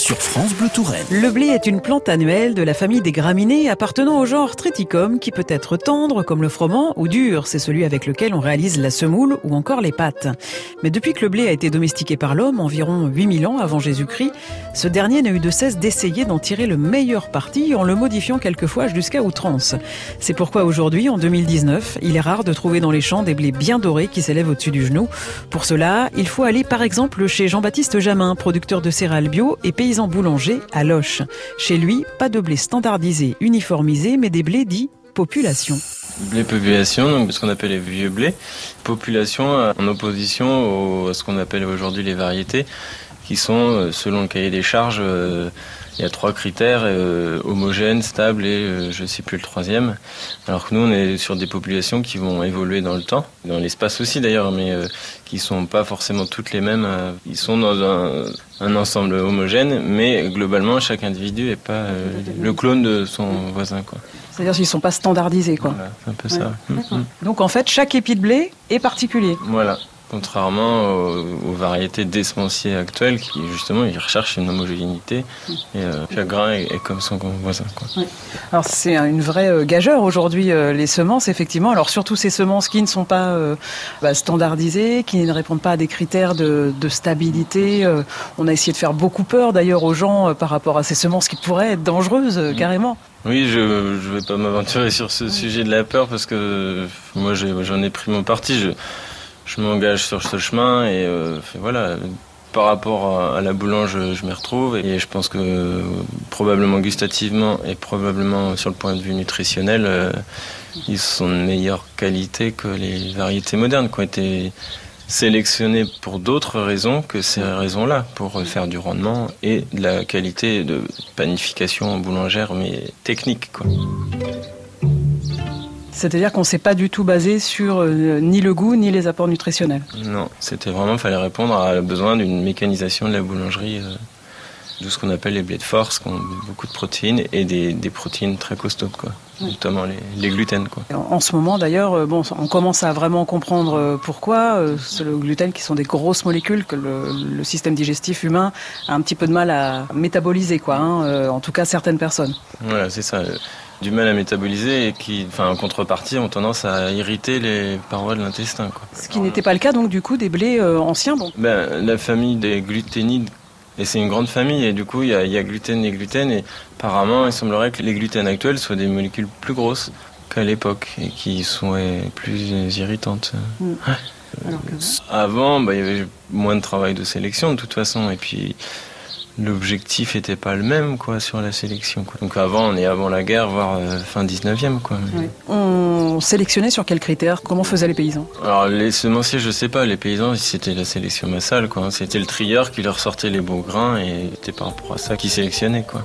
sur France Bleu Touraine. Le blé est une plante annuelle de la famille des graminées appartenant au genre Triticum qui peut être tendre comme le froment ou dur, c'est celui avec lequel on réalise la semoule ou encore les pâtes. Mais depuis que le blé a été domestiqué par l'homme, environ 8000 ans avant Jésus-Christ, ce dernier n'a eu de cesse d'essayer d'en tirer le meilleur parti en le modifiant quelquefois jusqu'à outrance. C'est pourquoi aujourd'hui, en 2019, il est rare de trouver dans les champs des blés bien dorés qui s'élèvent au-dessus du genou. Pour cela, il faut aller par exemple chez Jean-Baptiste Jamin, producteur de céréales bio et paysan boulanger à Loche. Chez lui, pas de blé standardisé, uniformisé, mais des blés dits population. Blé population, donc ce qu'on appelle les vieux blés. Population euh, en opposition à ce qu'on appelle aujourd'hui les variétés, qui sont, euh, selon le cahier des charges, euh, il y a trois critères euh, homogènes, stables et euh, je ne sais plus le troisième. Alors que nous, on est sur des populations qui vont évoluer dans le temps, dans l'espace aussi d'ailleurs, mais euh, qui sont pas forcément toutes les mêmes. ils sont dans un, un, ensemble homogène, mais globalement, chaque individu n'est pas le clone de son voisin. Quoi. C'est-à-dire qu'ils ne sont pas standardisés. Quoi. Voilà, c'est un peu ça. Mmh. Donc en fait, chaque épi de blé est particulier. Voilà. Contrairement aux, aux, variétés d'essemenciers actuelles qui justement ils recherchent une homogénéité et euh, chaque grain est, est, comme son voisin. Quoi. Oui. Alors c'est une vraie gageure aujourd'hui euh, les semences effectivement. Alors surtout ces semences qui ne sont pas euh, bah, standardisées, qui ne répondent pas à des critères de, de stabilité. Euh, on a essayé de faire beaucoup peur d'ailleurs aux gens par rapport à ces semences qui pourraient être dangereuses mmh. carrément. Oui, je ne vais pas m'aventurer sur ce sujet de la peur parce que moi j'en ai, ai, pris mon parti. Je, je m'engage sur ce chemin et euh, voilà. Par rapport à la boulange, je m'y retrouve et je pense que probablement gustativement et probablement sur le point de vue nutritionnel, euh, ils sont de meilleure qualité que les variétés modernes qui ont été sélectionnées pour d'autres raisons que ces raisons-là, pour faire du rendement et de la qualité de panification boulangère, mais technique. C'est-à-dire qu'on ne s'est pas du tout basé sur euh, ni le goût ni les apports nutritionnels. Non, c'était vraiment, il fallait répondre à besoin d'une mécanisation de la boulangerie, euh, de ce qu'on appelle les blés de force, qui ont beaucoup de protéines et des, des protéines très costaudes, quoi. Oui. notamment les, les, gluten. Quoi. En, en ce moment, d'ailleurs, bon, on commence à vraiment comprendre euh, pourquoi. C'est le gluten qui sont des grosses molécules que le, le, système digestif humain a un petit peu de mal à métaboliser, quoi. Hein, en tout cas, certaines personnes. Voilà, c'est ça du mal à métaboliser et qui, enfin, en contrepartie, ont tendance à irriter les parois de l'intestin. Ce qui n'était pas le cas donc du coup des blés euh, anciens. Ben, la famille des gluténides, et c'est une grande famille, et du coup il y, y, a gluten et gluten, et apparemment il semblerait que les gluten actuels soient des molécules plus grosses qu'à l'époque et qui sont plus irritantes. Mm. Ouais. Que... Avant, ben, il y avait moins de travail de sélection de toute façon, et puis l'objectif était pas le même quoi sur la sélection quoi. donc avant on est avant la guerre voire euh, fin 19e quoi. Oui. on sélectionnait sur quels critères? Comment faisaient les paysans? Alors les semenciers je sais pas. Les paysans c'était la sélection massale quoi. C'était le trieur qui leur sortait les beaux grains et c'était par rapport à ça qui sélectionnait quoi